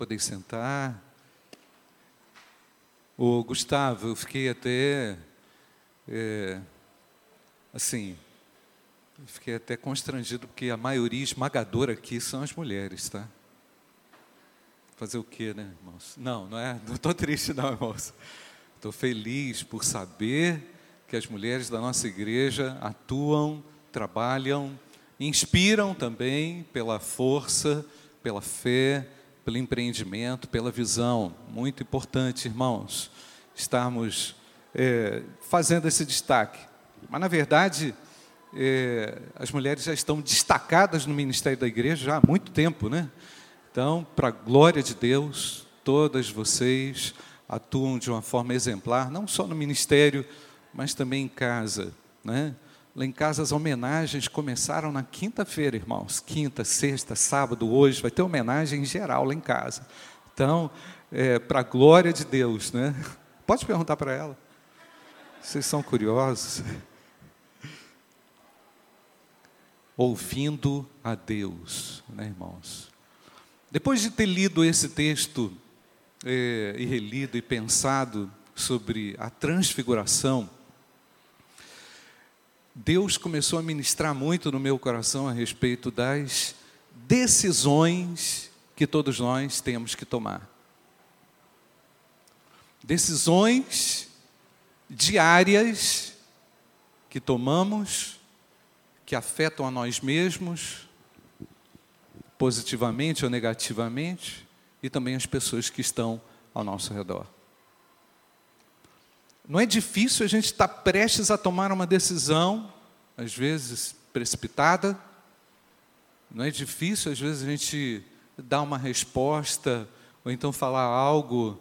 poder sentar. O Gustavo, eu fiquei até é, assim, fiquei até constrangido porque a maioria esmagadora aqui são as mulheres, tá? Fazer o quê, né, irmãos? Não, não é, não estou triste não, irmãos. Estou feliz por saber que as mulheres da nossa igreja atuam, trabalham, inspiram também pela força, pela fé, pelo empreendimento, pela visão. Muito importante, irmãos, estarmos é, fazendo esse destaque. Mas, na verdade, é, as mulheres já estão destacadas no ministério da igreja há muito tempo, né? Então, para a glória de Deus, todas vocês atuam de uma forma exemplar, não só no ministério, mas também em casa, né? Lá em casa as homenagens começaram na quinta-feira, irmãos. Quinta, sexta, sábado, hoje, vai ter homenagem em geral lá em casa. Então, é, para a glória de Deus, né? Pode perguntar para ela. Vocês são curiosos? Ouvindo a Deus, né, irmãos? Depois de ter lido esse texto, é, e relido e pensado sobre a transfiguração, Deus começou a ministrar muito no meu coração a respeito das decisões que todos nós temos que tomar. Decisões diárias que tomamos, que afetam a nós mesmos, positivamente ou negativamente, e também as pessoas que estão ao nosso redor. Não é difícil a gente estar prestes a tomar uma decisão, às vezes precipitada, não é difícil, às vezes, a gente dar uma resposta, ou então falar algo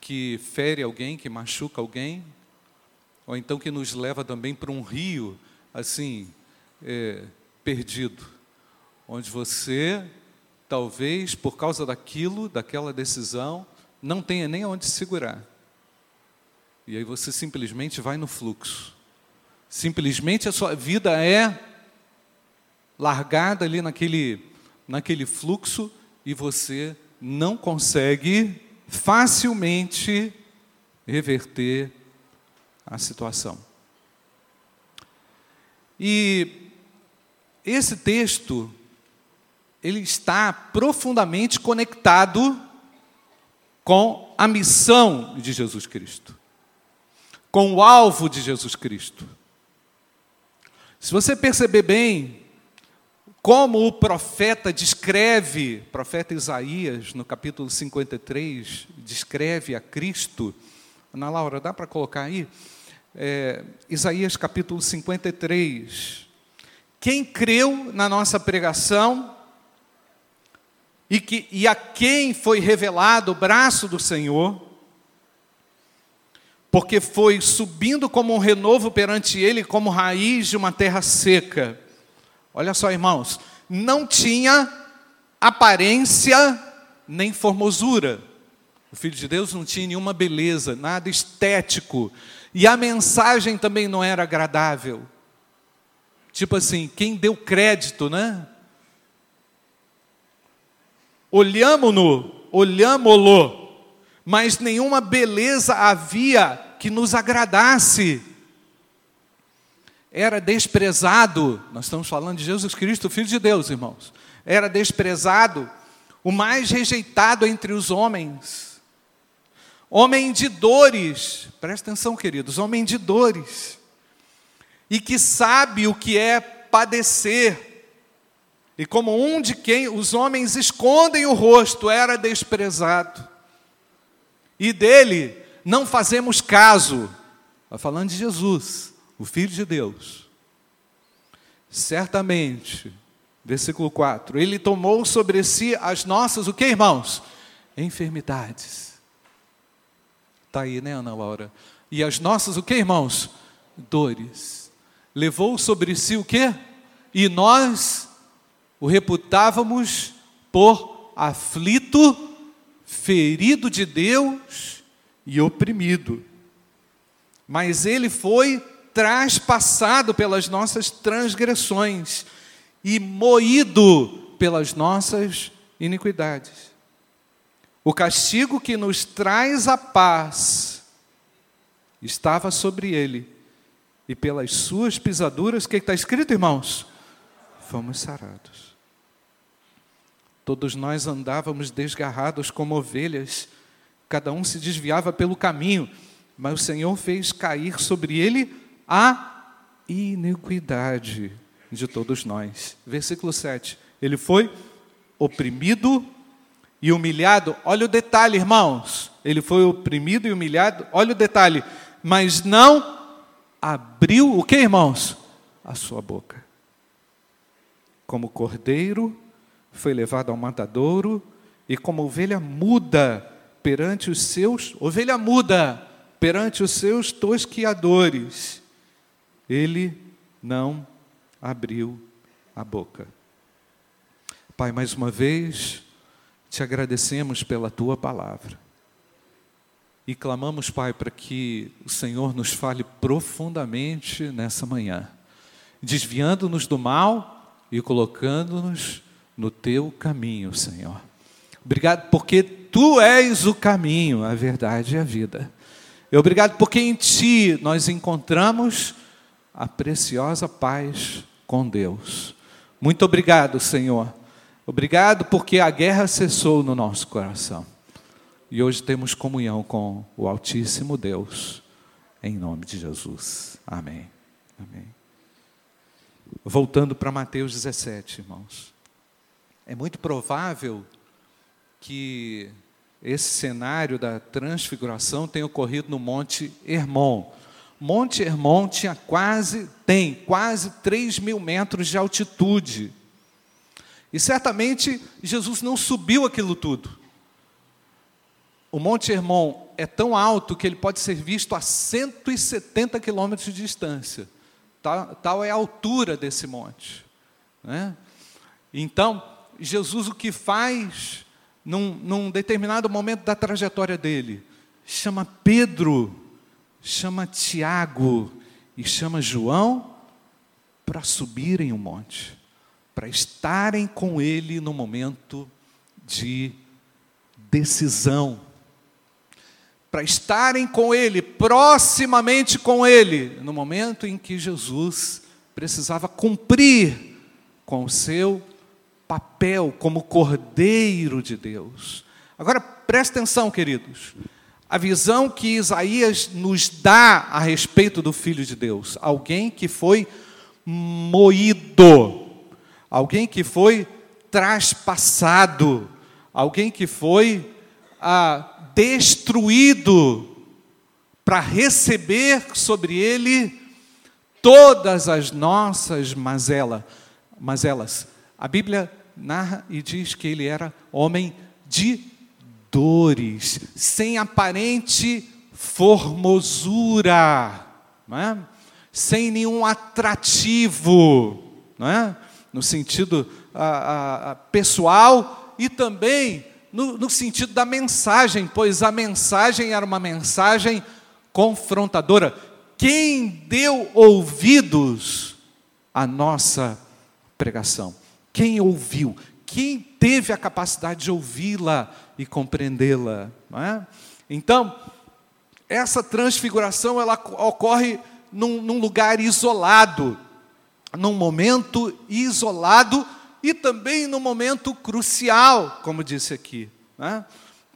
que fere alguém, que machuca alguém, ou então que nos leva também para um rio, assim, é, perdido, onde você, talvez, por causa daquilo, daquela decisão, não tenha nem onde segurar. E aí você simplesmente vai no fluxo. Simplesmente a sua vida é largada ali naquele, naquele fluxo e você não consegue facilmente reverter a situação. E esse texto ele está profundamente conectado com a missão de Jesus Cristo, com o alvo de Jesus Cristo. Se você perceber bem como o profeta descreve, profeta Isaías, no capítulo 53, descreve a Cristo. Ana Laura, dá para colocar aí? É, Isaías capítulo 53. Quem creu na nossa pregação e, que, e a quem foi revelado o braço do Senhor, porque foi subindo como um renovo perante ele, como raiz de uma terra seca. Olha só, irmãos, não tinha aparência nem formosura. O Filho de Deus não tinha nenhuma beleza, nada estético. E a mensagem também não era agradável. Tipo assim, quem deu crédito, né? Olhamo-no, olhamo-lo, mas nenhuma beleza havia que nos agradasse. Era desprezado, nós estamos falando de Jesus Cristo, Filho de Deus, irmãos. Era desprezado, o mais rejeitado entre os homens. Homem de dores, presta atenção, queridos, homem de dores. E que sabe o que é padecer. E como um de quem os homens escondem o rosto, era desprezado. E dele não fazemos caso. Está falando de Jesus, o Filho de Deus. Certamente, versículo 4, ele tomou sobre si as nossas, o que, irmãos? Enfermidades. Está aí, né, Ana Laura? E as nossas, o que, irmãos? Dores. Levou sobre si o que? E nós o reputávamos por aflito, ferido de Deus e oprimido. Mas ele foi traspassado pelas nossas transgressões e moído pelas nossas iniquidades. O castigo que nos traz a paz estava sobre ele, e pelas suas pisaduras, o que está escrito, irmãos? Fomos sarados. Todos nós andávamos desgarrados como ovelhas, cada um se desviava pelo caminho, mas o Senhor fez cair sobre ele a iniquidade de todos nós. Versículo 7. Ele foi oprimido e humilhado. Olha o detalhe, irmãos. Ele foi oprimido e humilhado. Olha o detalhe. Mas não abriu o que, irmãos? A sua boca. Como cordeiro foi levado ao matadouro e como ovelha muda perante os seus, ovelha muda perante os seus tosquiadores, ele não abriu a boca. Pai, mais uma vez, te agradecemos pela tua palavra. E clamamos, Pai, para que o Senhor nos fale profundamente nessa manhã, desviando-nos do mal e colocando-nos no teu caminho, Senhor. Obrigado porque tu és o caminho, a verdade e a vida. E obrigado porque em ti nós encontramos a preciosa paz com Deus. Muito obrigado, Senhor Obrigado porque a guerra cessou no nosso coração. E hoje temos comunhão com o Altíssimo Deus, em nome de Jesus. Amém. Amém. Voltando para Mateus 17, irmãos. É muito provável que esse cenário da transfiguração tenha ocorrido no Monte Hermon. Monte Hermon tinha quase, tem quase 3 mil metros de altitude. E certamente Jesus não subiu aquilo tudo. O Monte Hermon é tão alto que ele pode ser visto a 170 quilômetros de distância. Tal, tal é a altura desse monte. Né? Então, Jesus o que faz num, num determinado momento da trajetória dele? Chama Pedro, chama Tiago e chama João para subirem o monte para estarem com Ele no momento de decisão, para estarem com Ele, proximamente com Ele, no momento em que Jesus precisava cumprir com o seu papel como Cordeiro de Deus. Agora preste atenção, queridos. A visão que Isaías nos dá a respeito do Filho de Deus, alguém que foi moído, alguém que foi traspassado, alguém que foi ah, destruído para receber sobre ele todas as nossas mazelas. mazelas. A Bíblia narra e diz que ele era homem de dores, sem aparente formosura, é? sem nenhum atrativo, é? no sentido a, a, pessoal e também no, no sentido da mensagem, pois a mensagem era uma mensagem confrontadora. Quem deu ouvidos à nossa pregação? Quem ouviu? Quem teve a capacidade de ouvi-la e compreendê-la? É? Então, essa transfiguração ela ocorre num, num lugar isolado, num momento isolado e também num momento crucial, como disse aqui. Né?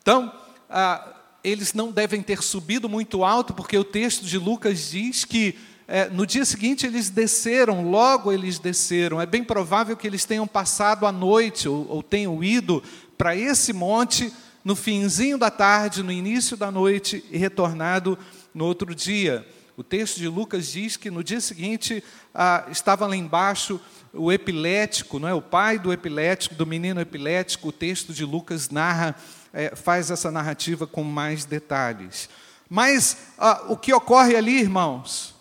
Então, ah, eles não devem ter subido muito alto, porque o texto de Lucas diz que é, no dia seguinte eles desceram, logo eles desceram. É bem provável que eles tenham passado a noite ou, ou tenham ido para esse monte no finzinho da tarde, no início da noite e retornado no outro dia. O texto de Lucas diz que no dia seguinte ah, estava lá embaixo o epilético, não é? O pai do epilético, do menino epilético. O texto de Lucas narra, é, faz essa narrativa com mais detalhes. Mas ah, o que ocorre ali, irmãos?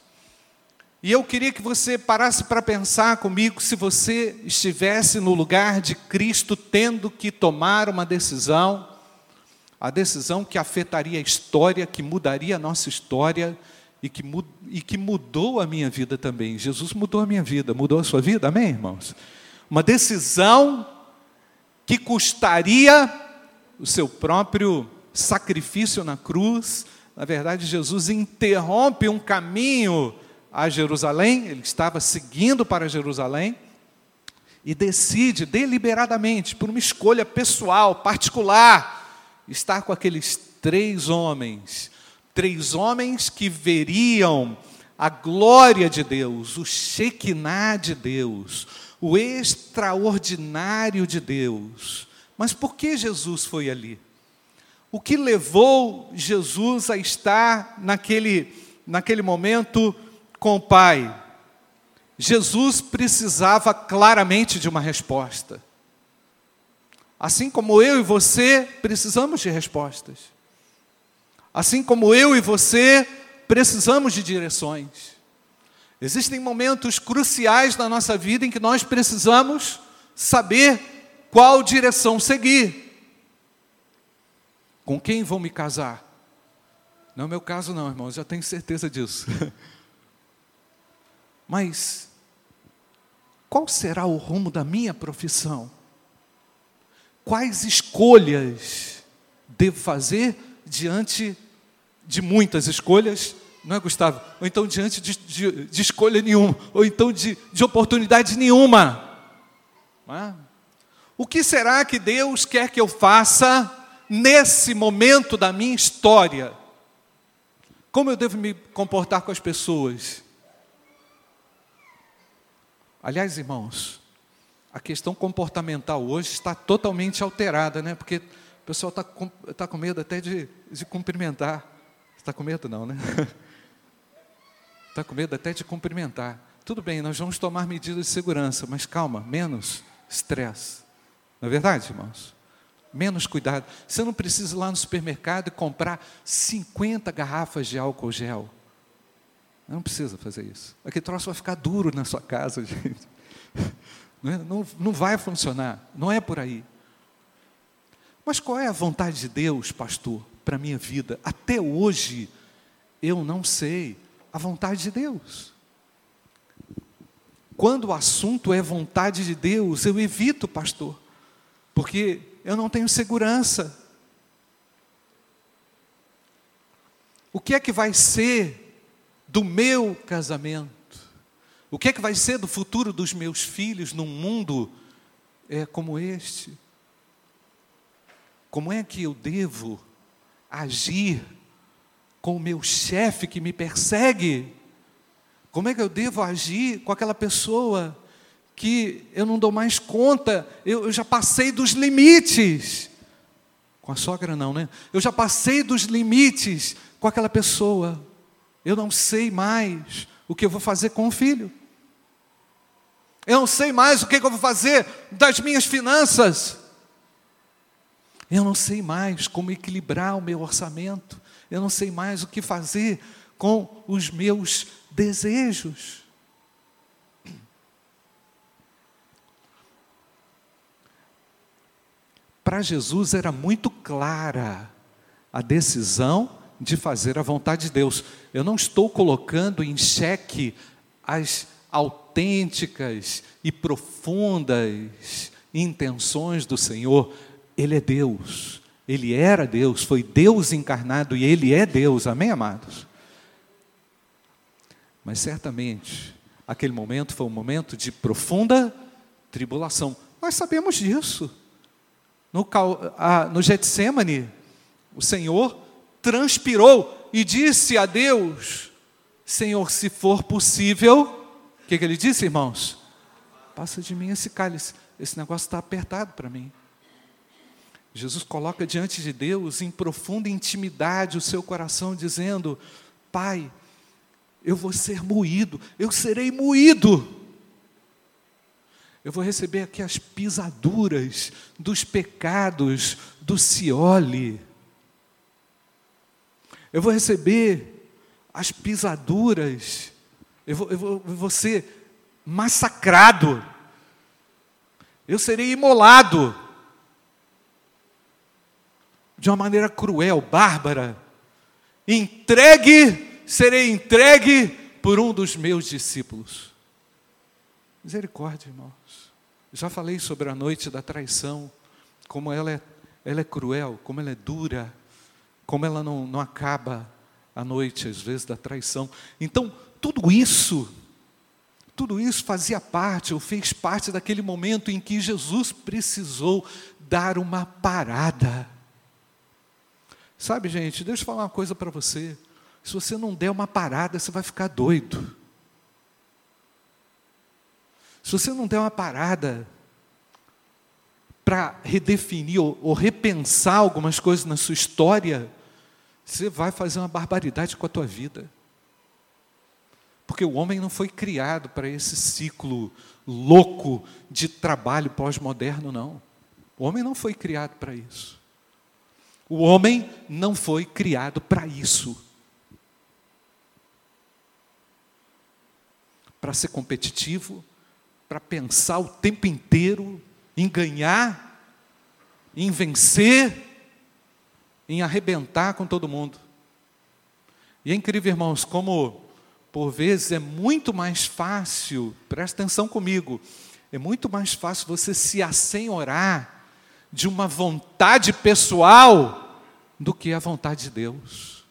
E eu queria que você parasse para pensar comigo se você estivesse no lugar de Cristo tendo que tomar uma decisão, a decisão que afetaria a história, que mudaria a nossa história e que, e que mudou a minha vida também. Jesus mudou a minha vida, mudou a sua vida, amém, irmãos? Uma decisão que custaria o seu próprio sacrifício na cruz. Na verdade, Jesus interrompe um caminho a Jerusalém, ele estava seguindo para Jerusalém e decide deliberadamente, por uma escolha pessoal, particular, estar com aqueles três homens, três homens que veriam a glória de Deus, o Shekinah de Deus, o extraordinário de Deus. Mas por que Jesus foi ali? O que levou Jesus a estar naquele, naquele momento com o Pai? Jesus precisava claramente de uma resposta. Assim como eu e você precisamos de respostas. Assim como eu e você precisamos de direções. Existem momentos cruciais na nossa vida em que nós precisamos saber qual direção seguir. Com quem vou me casar? Não é meu caso, não, irmãos, já tenho certeza disso. Mas qual será o rumo da minha profissão? Quais escolhas devo fazer diante de muitas escolhas? Não é, Gustavo? Ou então diante de, de, de escolha nenhuma, ou então de, de oportunidade nenhuma. É? O que será que Deus quer que eu faça nesse momento da minha história? Como eu devo me comportar com as pessoas? Aliás, irmãos, a questão comportamental hoje está totalmente alterada, né? Porque o pessoal está com, tá com medo até de, de cumprimentar. Está com medo, não, né? Está com medo até de cumprimentar. Tudo bem, nós vamos tomar medidas de segurança, mas calma, menos estresse. Não é verdade, irmãos? Menos cuidado. Você não precisa ir lá no supermercado e comprar 50 garrafas de álcool gel. Não precisa fazer isso. Aquele troço vai ficar duro na sua casa, gente. Não, é? não, não vai funcionar. Não é por aí. Mas qual é a vontade de Deus, pastor, para a minha vida? Até hoje, eu não sei a vontade de Deus. Quando o assunto é vontade de Deus, eu evito, pastor, porque eu não tenho segurança. O que é que vai ser do meu casamento? O que é que vai ser do futuro dos meus filhos num mundo é, como este? Como é que eu devo agir com o meu chefe que me persegue? Como é que eu devo agir com aquela pessoa que eu não dou mais conta? Eu, eu já passei dos limites. Com a sogra, não, né? Eu já passei dos limites com aquela pessoa. Eu não sei mais o que eu vou fazer com o filho. Eu não sei mais o que eu vou fazer das minhas finanças. Eu não sei mais como equilibrar o meu orçamento. Eu não sei mais o que fazer com os meus desejos. Para Jesus era muito clara a decisão de fazer a vontade de Deus. Eu não estou colocando em xeque as autênticas e profundas intenções do Senhor. Ele é Deus, ele era Deus, foi Deus encarnado e ele é Deus, amém, amados? Mas certamente, aquele momento foi um momento de profunda tribulação. Nós sabemos disso. No, no Getsemane, o Senhor transpirou e disse a Deus: Senhor, se for possível, o que, que ele disse, irmãos? Passa de mim esse cálice, esse negócio está apertado para mim. Jesus coloca diante de Deus, em profunda intimidade, o seu coração, dizendo: Pai, eu vou ser moído, eu serei moído. Eu vou receber aqui as pisaduras dos pecados do Ciole eu vou receber as pisaduras, eu vou, eu vou, eu vou ser massacrado, eu serei imolado. De uma maneira cruel, bárbara, entregue, serei entregue por um dos meus discípulos. Misericórdia, irmãos. Já falei sobre a noite da traição, como ela é, ela é cruel, como ela é dura, como ela não, não acaba à noite, às vezes, da traição. Então, tudo isso, tudo isso fazia parte, ou fez parte daquele momento em que Jesus precisou dar uma parada. Sabe, gente, deixa eu falar uma coisa para você. Se você não der uma parada, você vai ficar doido. Se você não der uma parada para redefinir ou, ou, repensar algumas coisas na sua história, você vai fazer uma barbaridade com a tua vida. Porque o homem não foi criado para esse ciclo louco de trabalho pós-moderno, não. O homem não foi criado para isso. O homem não foi criado para isso. para ser competitivo, para pensar o tempo inteiro em ganhar, em vencer, em arrebentar com todo mundo. E é incrível, irmãos, como por vezes é muito mais fácil, presta atenção comigo, é muito mais fácil você se assenhorar de uma vontade pessoal do que a vontade de Deus.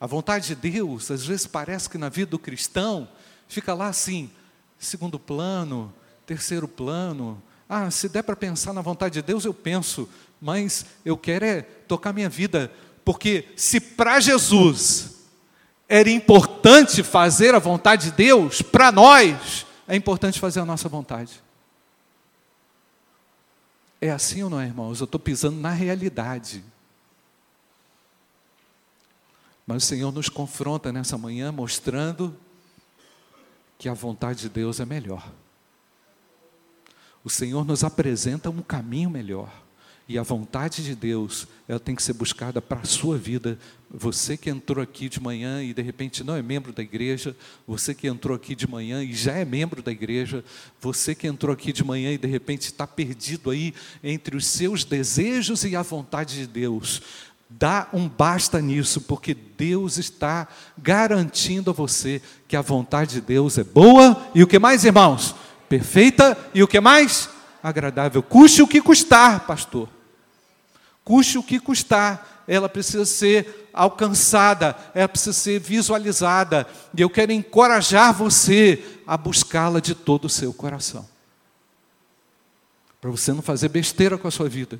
A vontade de Deus, às vezes parece que na vida do cristão fica lá assim, segundo plano, terceiro plano. Ah, se der para pensar na vontade de Deus, eu penso, mas eu quero é tocar minha vida, porque se para Jesus era importante fazer a vontade de Deus, para nós é importante fazer a nossa vontade. É assim ou não é, irmãos? Eu estou pisando na realidade. Mas o Senhor nos confronta nessa manhã mostrando que a vontade de Deus é melhor. O Senhor nos apresenta um caminho melhor. E a vontade de Deus, ela tem que ser buscada para a sua vida. Você que entrou aqui de manhã e de repente não é membro da igreja, você que entrou aqui de manhã e já é membro da igreja, você que entrou aqui de manhã e de repente está perdido aí entre os seus desejos e a vontade de Deus. Dá um basta nisso, porque Deus está garantindo a você que a vontade de Deus é boa e o que mais, irmãos? Perfeita e o que mais? Agradável. Custe o que custar, pastor. Custe o que custar, ela precisa ser alcançada, ela precisa ser visualizada. E eu quero encorajar você a buscá-la de todo o seu coração. Para você não fazer besteira com a sua vida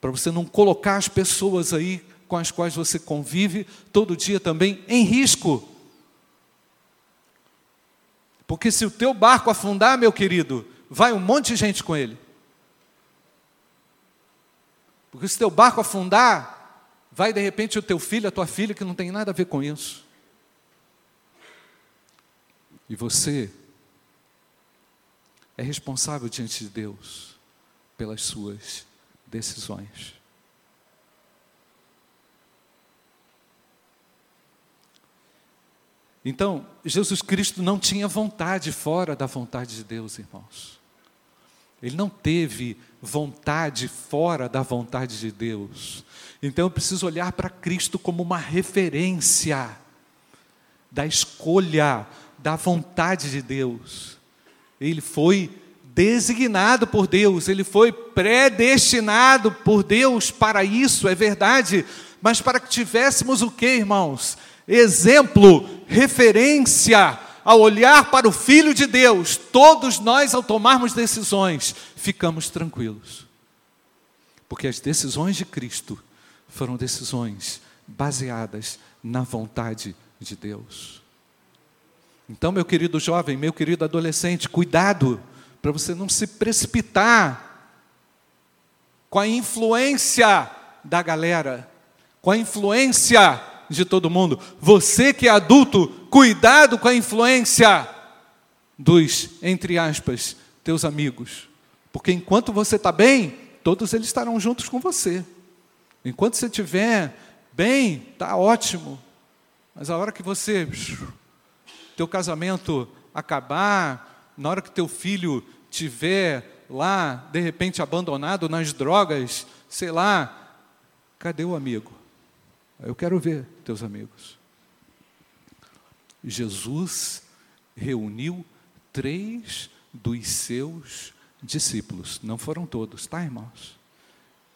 para você não colocar as pessoas aí com as quais você convive todo dia também em risco. Porque se o teu barco afundar, meu querido, vai um monte de gente com ele. Porque se teu barco afundar, vai de repente o teu filho, a tua filha, que não tem nada a ver com isso. E você é responsável diante de Deus pelas suas decisões. Então, Jesus Cristo não tinha vontade fora da vontade de Deus, irmãos. Ele não teve vontade fora da vontade de Deus. Então eu preciso olhar para Cristo como uma referência da escolha, da vontade de Deus. Ele foi designado por Deus, ele foi predestinado por Deus para isso, é verdade, mas para que tivéssemos o que, irmãos? Exemplo, referência, ao olhar para o Filho de Deus, todos nós, ao tomarmos decisões, ficamos tranquilos. Porque as decisões de Cristo foram decisões baseadas na vontade de Deus. Então, meu querido jovem, meu querido adolescente, cuidado para você não se precipitar com a influência da galera, com a influência de todo mundo. Você que é adulto, cuidado com a influência dos, entre aspas, teus amigos. Porque enquanto você está bem, todos eles estarão juntos com você. Enquanto você estiver bem, está ótimo. Mas a hora que você, teu casamento acabar, na hora que teu filho tiver lá, de repente abandonado nas drogas, sei lá, cadê o amigo? Eu quero ver teus amigos. Jesus reuniu três dos seus discípulos, não foram todos, tá, irmãos?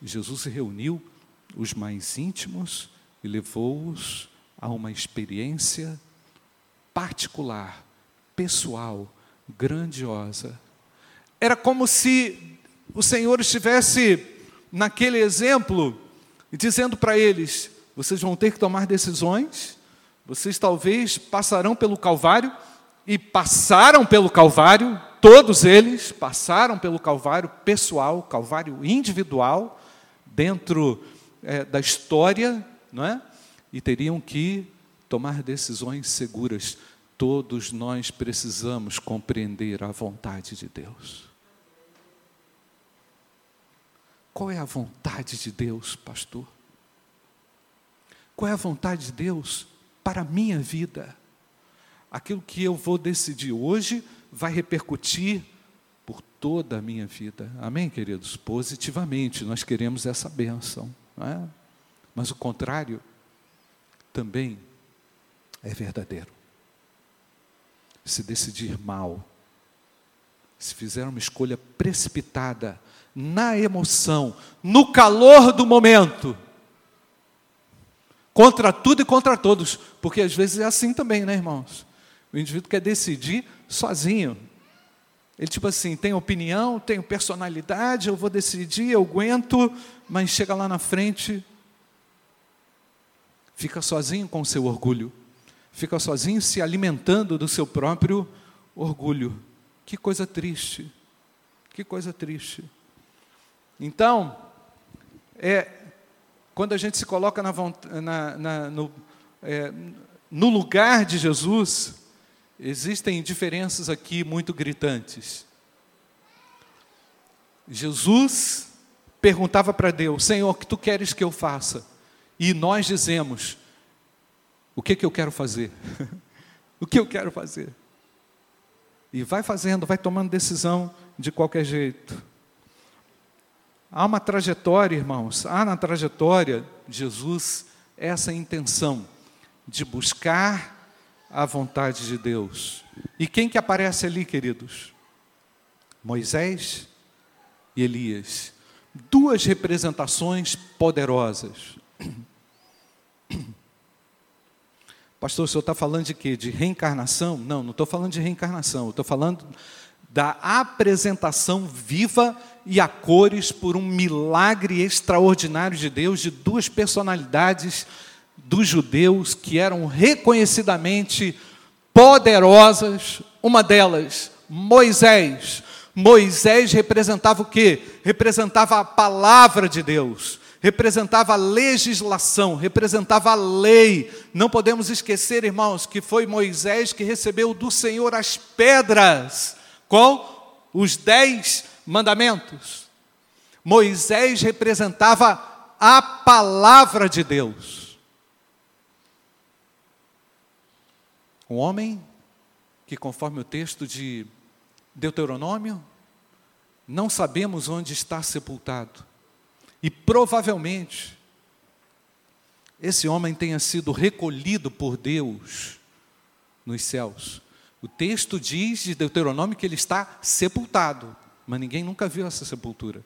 Jesus reuniu os mais íntimos e levou-os a uma experiência particular, pessoal, grandiosa. Era como se o Senhor estivesse naquele exemplo dizendo para eles: vocês vão ter que tomar decisões, vocês talvez passarão pelo Calvário, e passaram pelo Calvário, todos eles passaram pelo Calvário pessoal, Calvário individual, dentro é, da história, não é? E teriam que tomar decisões seguras. Todos nós precisamos compreender a vontade de Deus. Qual é a vontade de Deus, pastor? Qual é a vontade de Deus para a minha vida? Aquilo que eu vou decidir hoje vai repercutir por toda a minha vida. Amém, queridos? Positivamente, nós queremos essa bênção. É? Mas o contrário também é verdadeiro. Se decidir mal, se fizer uma escolha precipitada, na emoção, no calor do momento, contra tudo e contra todos, porque às vezes é assim também, né, irmãos? O indivíduo quer decidir sozinho. Ele, tipo assim, tem opinião, tem personalidade, eu vou decidir, eu aguento, mas chega lá na frente, fica sozinho com o seu orgulho, fica sozinho se alimentando do seu próprio orgulho. Que coisa triste, que coisa triste. Então, é, quando a gente se coloca na, na, na, no, é, no lugar de Jesus, existem diferenças aqui muito gritantes. Jesus perguntava para Deus: Senhor, o que tu queres que eu faça? E nós dizemos: O que, que eu quero fazer? o que eu quero fazer? E vai fazendo, vai tomando decisão de qualquer jeito. Há uma trajetória, irmãos, há na trajetória de Jesus essa intenção de buscar a vontade de Deus. E quem que aparece ali, queridos? Moisés e Elias. Duas representações poderosas. Pastor, o senhor está falando de quê? De reencarnação? Não, não estou falando de reencarnação, estou falando da apresentação viva e a cores por um milagre extraordinário de Deus de duas personalidades dos judeus que eram reconhecidamente poderosas. Uma delas, Moisés. Moisés representava o quê? Representava a palavra de Deus, representava a legislação, representava a lei. Não podemos esquecer, irmãos, que foi Moisés que recebeu do Senhor as pedras com os dez mandamentos. Moisés representava a palavra de Deus. Um homem que, conforme o texto de Deuteronômio, não sabemos onde está sepultado. E provavelmente esse homem tenha sido recolhido por Deus nos céus. O texto diz de Deuteronômio que ele está sepultado, mas ninguém nunca viu essa sepultura.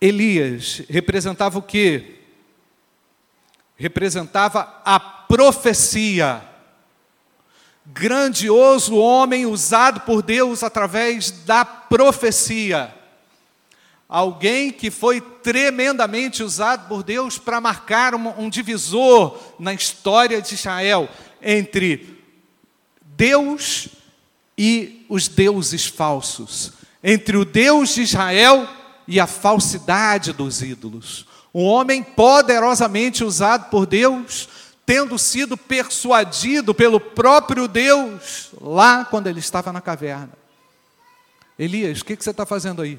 Elias representava o quê? Representava a profecia. Grandioso homem usado por Deus através da profecia. Alguém que foi tremendamente usado por Deus para marcar um, um divisor na história de Israel entre Deus e os deuses falsos, entre o Deus de Israel e a falsidade dos ídolos. Um homem poderosamente usado por Deus, tendo sido persuadido pelo próprio Deus lá quando ele estava na caverna. Elias, o que você está fazendo aí?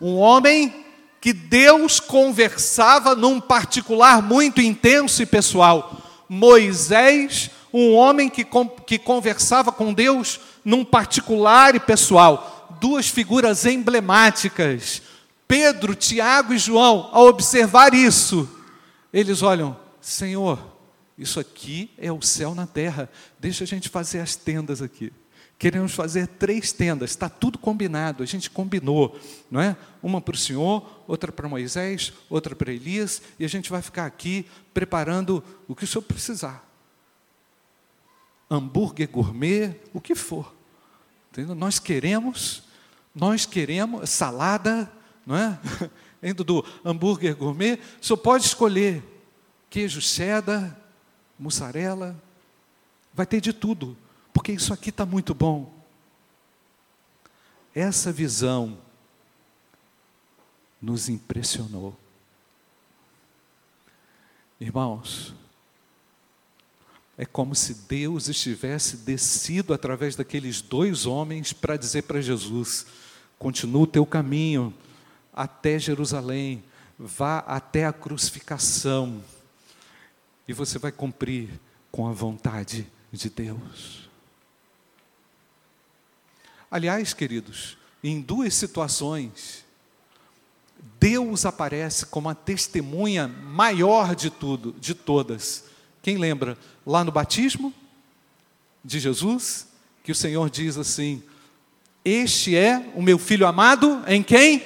Um homem que Deus conversava num particular muito intenso e pessoal. Moisés, um homem que, que conversava com Deus num particular e pessoal. Duas figuras emblemáticas. Pedro, Tiago e João, ao observar isso, eles olham: Senhor, isso aqui é o céu na terra, deixa a gente fazer as tendas aqui. Queremos fazer três tendas, está tudo combinado, a gente combinou, não é? Uma para o Senhor, outra para Moisés, outra para Elias, e a gente vai ficar aqui preparando o que o Senhor precisar. Hambúrguer gourmet, o que for. Entendeu? Nós queremos, nós queremos salada, não é? Indo do hambúrguer gourmet, senhor pode escolher queijo cheddar, mussarela, vai ter de tudo porque isso aqui está muito bom. Essa visão nos impressionou. Irmãos, é como se Deus estivesse descido através daqueles dois homens para dizer para Jesus: continua o teu caminho até Jerusalém, vá até a crucificação, e você vai cumprir com a vontade de Deus. Aliás, queridos, em duas situações, Deus aparece como a testemunha maior de tudo, de todas. Quem lembra? Lá no batismo de Jesus, que o Senhor diz assim: Este é o meu filho amado, em quem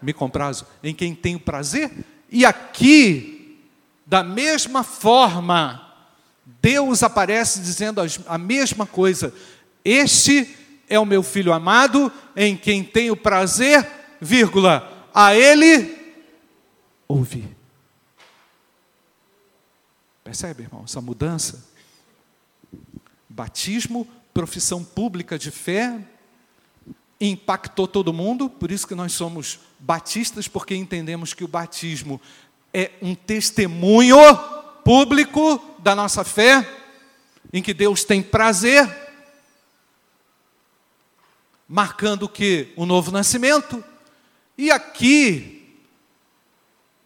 me comprazo, em quem tenho prazer. E aqui, da mesma forma, Deus aparece dizendo a mesma coisa: Este é o meu filho amado, em quem tenho prazer, vírgula, a ele ouvir. Percebe, irmão, essa mudança? Batismo, profissão pública de fé, impactou todo mundo, por isso que nós somos batistas, porque entendemos que o batismo é um testemunho público da nossa fé, em que Deus tem prazer marcando o que? O novo nascimento. E aqui,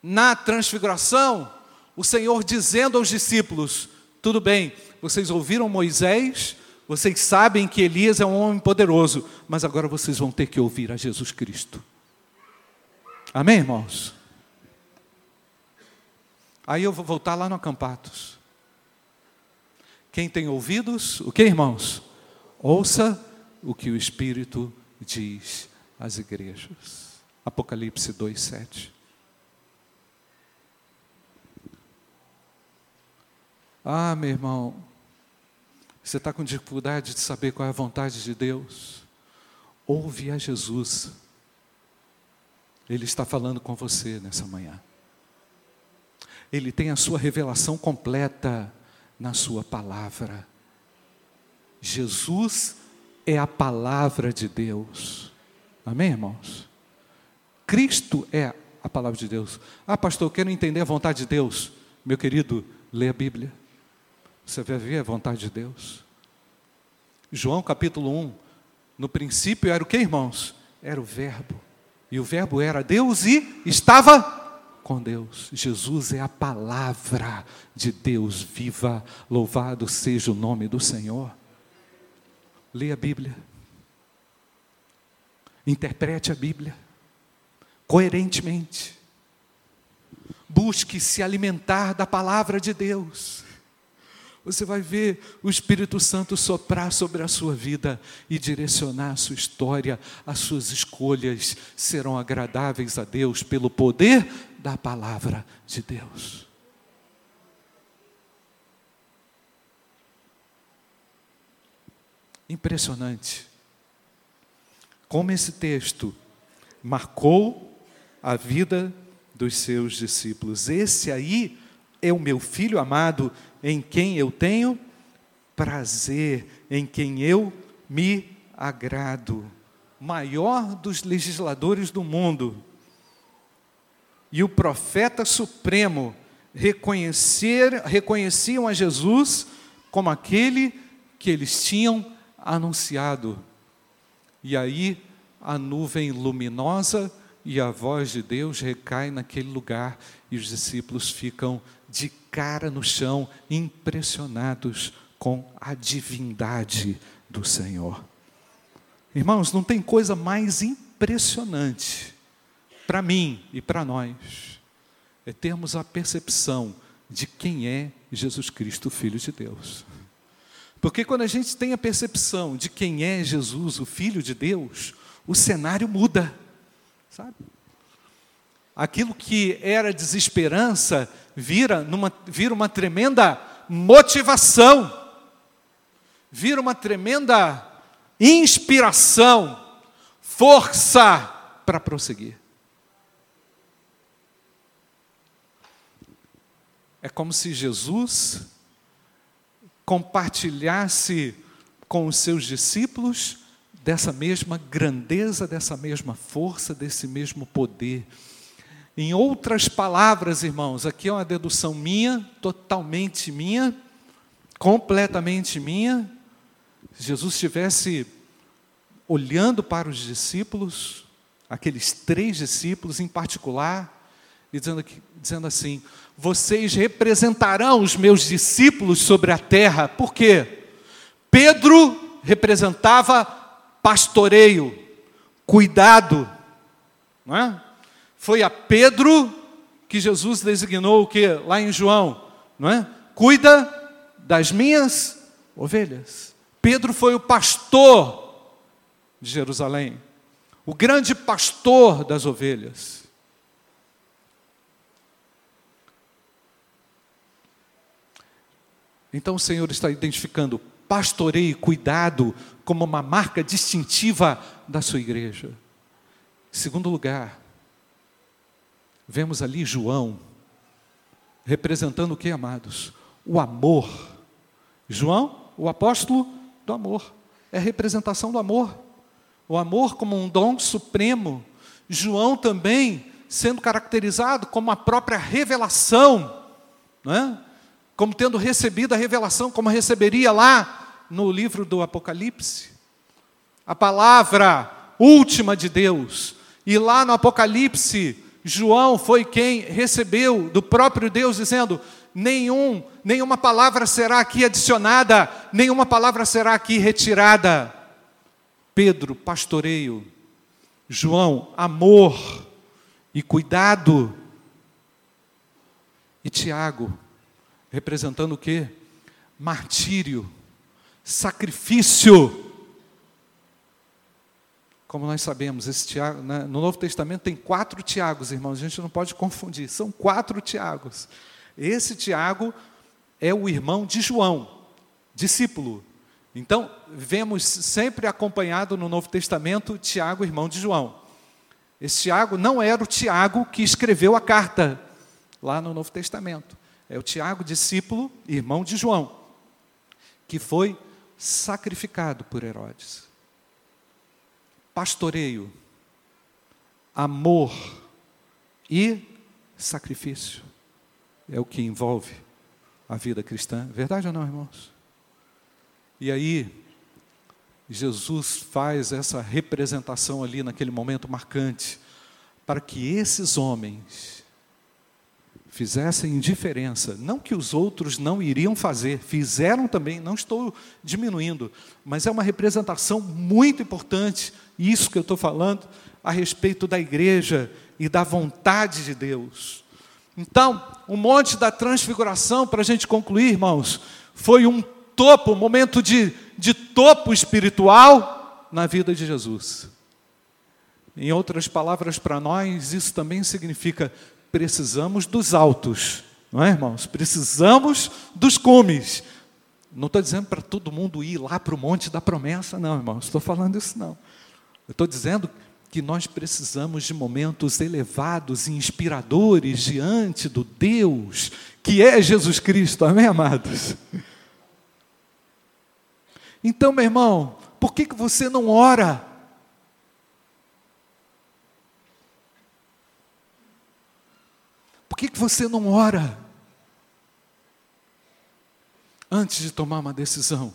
na transfiguração, o Senhor dizendo aos discípulos: tudo bem, vocês ouviram Moisés, vocês sabem que Elias é um homem poderoso, mas agora vocês vão ter que ouvir a Jesus Cristo. Amém, irmãos? Aí eu vou voltar lá no Acampatos. Quem tem ouvidos, o que, irmãos? Ouça o que o Espírito diz às igrejas. Apocalipse 2, 7. Ah, meu irmão, você está com dificuldade de saber qual é a vontade de Deus? Ouve a Jesus. Ele está falando com você nessa manhã. Ele tem a sua revelação completa na sua palavra. Jesus é a palavra de Deus. Amém, irmãos? Cristo é a palavra de Deus. Ah, pastor, eu quero entender a vontade de Deus. Meu querido, lê a Bíblia. Você vai ver a vontade de Deus. João capítulo 1. No princípio era o que, irmãos? Era o Verbo. E o Verbo era Deus e estava com Deus. Jesus é a palavra de Deus viva. Louvado seja o nome do Senhor. Leia a Bíblia. Interprete a Bíblia coerentemente. Busque se alimentar da palavra de Deus. Você vai ver o Espírito Santo soprar sobre a sua vida e direcionar a sua história, as suas escolhas serão agradáveis a Deus pelo poder da palavra de Deus. Impressionante. Como esse texto marcou a vida dos seus discípulos. Esse aí é o meu filho amado, em quem eu tenho prazer, em quem eu me agrado. Maior dos legisladores do mundo. E o profeta supremo reconhecer, reconheciam a Jesus como aquele que eles tinham anunciado. E aí a nuvem luminosa e a voz de Deus recai naquele lugar e os discípulos ficam de cara no chão, impressionados com a divindade do Senhor. Irmãos, não tem coisa mais impressionante para mim e para nós é termos a percepção de quem é Jesus Cristo, Filho de Deus. Porque quando a gente tem a percepção de quem é Jesus, o Filho de Deus, o cenário muda, sabe? Aquilo que era desesperança vira, numa, vira uma tremenda motivação, vira uma tremenda inspiração, força para prosseguir. É como se Jesus compartilhasse com os seus discípulos dessa mesma grandeza, dessa mesma força, desse mesmo poder. Em outras palavras, irmãos, aqui é uma dedução minha, totalmente minha, completamente minha. Jesus estivesse olhando para os discípulos, aqueles três discípulos em particular, e dizendo, dizendo assim: Vocês representarão os meus discípulos sobre a terra, por quê? Pedro representava pastoreio, cuidado, não é? Foi a Pedro que Jesus designou o que lá em João, não é? Cuida das minhas ovelhas. Pedro foi o pastor de Jerusalém, o grande pastor das ovelhas. Então o Senhor está identificando pastoreio e cuidado como uma marca distintiva da sua igreja. Segundo lugar, vemos ali João, representando o que, amados? O amor. João, o apóstolo do amor, é representação do amor. O amor como um dom supremo. João também sendo caracterizado como a própria revelação, é? como tendo recebido a revelação, como receberia lá no livro do Apocalipse. A palavra última de Deus. E lá no Apocalipse, João foi quem recebeu do próprio Deus, dizendo: nenhum, nenhuma palavra será aqui adicionada, nenhuma palavra será aqui retirada. Pedro, pastoreio. João, amor e cuidado. E Tiago, representando o quê? Martírio, sacrifício. Como nós sabemos, esse Tiago, né, no Novo Testamento tem quatro Tiagos, irmãos, a gente não pode confundir, são quatro Tiagos. Esse Tiago é o irmão de João, discípulo. Então, vemos sempre acompanhado no Novo Testamento Tiago, irmão de João. Esse Tiago não era o Tiago que escreveu a carta lá no Novo Testamento. É o Tiago, discípulo, irmão de João, que foi sacrificado por Herodes. Pastoreio, amor e sacrifício é o que envolve a vida cristã. Verdade ou não, irmãos? E aí, Jesus faz essa representação ali naquele momento marcante, para que esses homens fizessem diferença. Não que os outros não iriam fazer, fizeram também, não estou diminuindo, mas é uma representação muito importante, isso que eu estou falando, a respeito da igreja e da vontade de Deus. Então, o Monte da Transfiguração, para a gente concluir, irmãos, foi um topo, um momento de, de topo espiritual na vida de Jesus. Em outras palavras, para nós, isso também significa precisamos dos altos, não é, irmãos? Precisamos dos cumes. Não estou dizendo para todo mundo ir lá para o monte da promessa, não, irmãos. Estou falando isso, não. Eu estou dizendo que nós precisamos de momentos elevados e inspiradores diante do Deus que é Jesus Cristo, amém, amados? Então, meu irmão, por que, que você não ora? Por que, que você não ora antes de tomar uma decisão?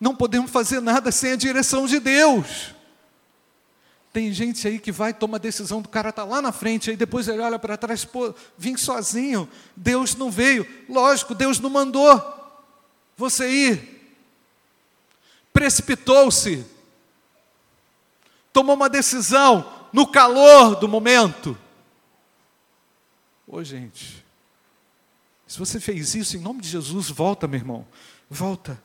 Não podemos fazer nada sem a direção de Deus. Tem gente aí que vai tomar decisão, do cara está lá na frente, aí depois ele olha para trás, pô, vim sozinho, Deus não veio. Lógico, Deus não mandou você ir. Precipitou-se, tomou uma decisão no calor do momento. Ô gente, se você fez isso, em nome de Jesus, volta, meu irmão. Volta.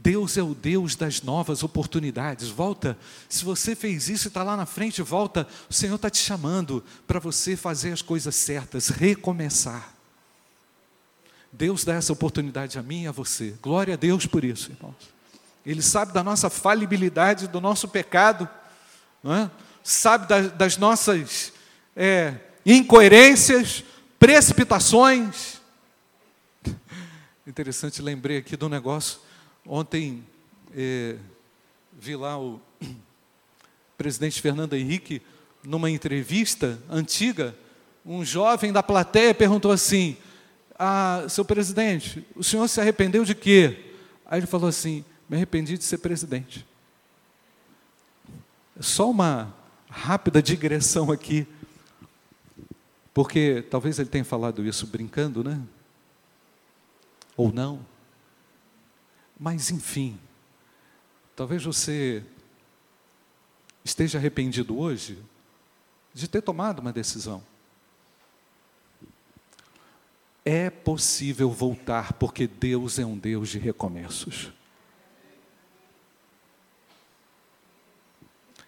Deus é o Deus das novas oportunidades. Volta. Se você fez isso e está lá na frente, volta. O Senhor está te chamando para você fazer as coisas certas, recomeçar. Deus dá essa oportunidade a mim e a você. Glória a Deus por isso, irmãos. Ele sabe da nossa falibilidade, do nosso pecado, é? sabe das, das nossas é, incoerências, precipitações. Interessante, lembrei aqui do negócio. Ontem é, vi lá o presidente Fernando Henrique, numa entrevista antiga, um jovem da plateia perguntou assim: ah, seu presidente, o senhor se arrependeu de quê? Aí ele falou assim: me arrependi de ser presidente. Só uma rápida digressão aqui, porque talvez ele tenha falado isso brincando, né? Ou não. Mas, enfim, talvez você esteja arrependido hoje de ter tomado uma decisão. É possível voltar, porque Deus é um Deus de recomeços.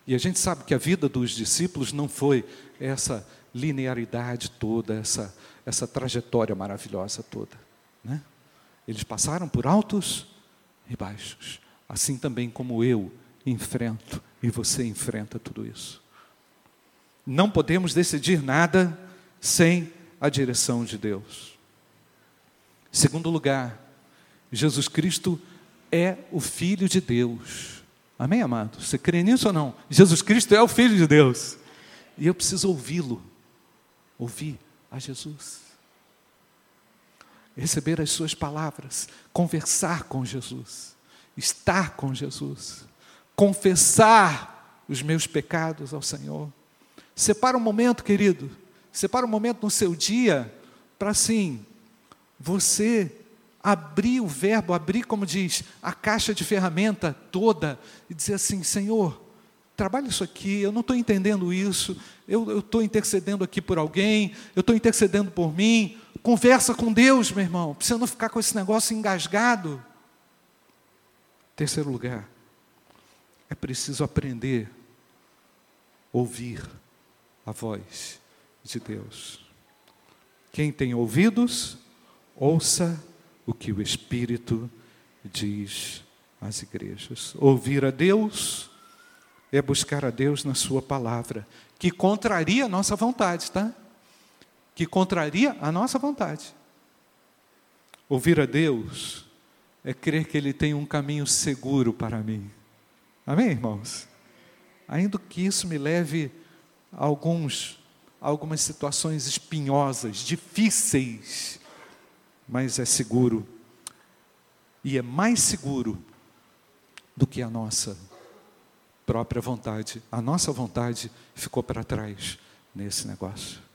E a gente sabe que a vida dos discípulos não foi essa linearidade toda, essa, essa trajetória maravilhosa toda. Né? Eles passaram por altos e baixos, assim também como eu enfrento e você enfrenta tudo isso. Não podemos decidir nada sem a direção de Deus. Segundo lugar, Jesus Cristo é o Filho de Deus. Amém, amado? Você crê nisso ou não? Jesus Cristo é o Filho de Deus. E eu preciso ouvi-lo. Ouvir a Jesus. Receber as suas palavras. Conversar com Jesus. Estar com Jesus. Confessar os meus pecados ao Senhor. Separa um momento, querido. Separa um momento no seu dia para assim você abrir o verbo, abrir, como diz, a caixa de ferramenta toda e dizer assim: Senhor, trabalha isso aqui, eu não estou entendendo isso, eu estou intercedendo aqui por alguém, eu estou intercedendo por mim. Conversa com Deus, meu irmão, precisa não ficar com esse negócio engasgado. Terceiro lugar, é preciso aprender a ouvir a voz de Deus. Quem tem ouvidos, Ouça o que o Espírito diz às igrejas. Ouvir a Deus é buscar a Deus na Sua palavra, que contraria a nossa vontade, tá? Que contraria a nossa vontade. Ouvir a Deus é crer que Ele tem um caminho seguro para mim. Amém, irmãos? Ainda que isso me leve a alguns, algumas situações espinhosas, difíceis, mas é seguro. E é mais seguro do que a nossa própria vontade. A nossa vontade ficou para trás nesse negócio.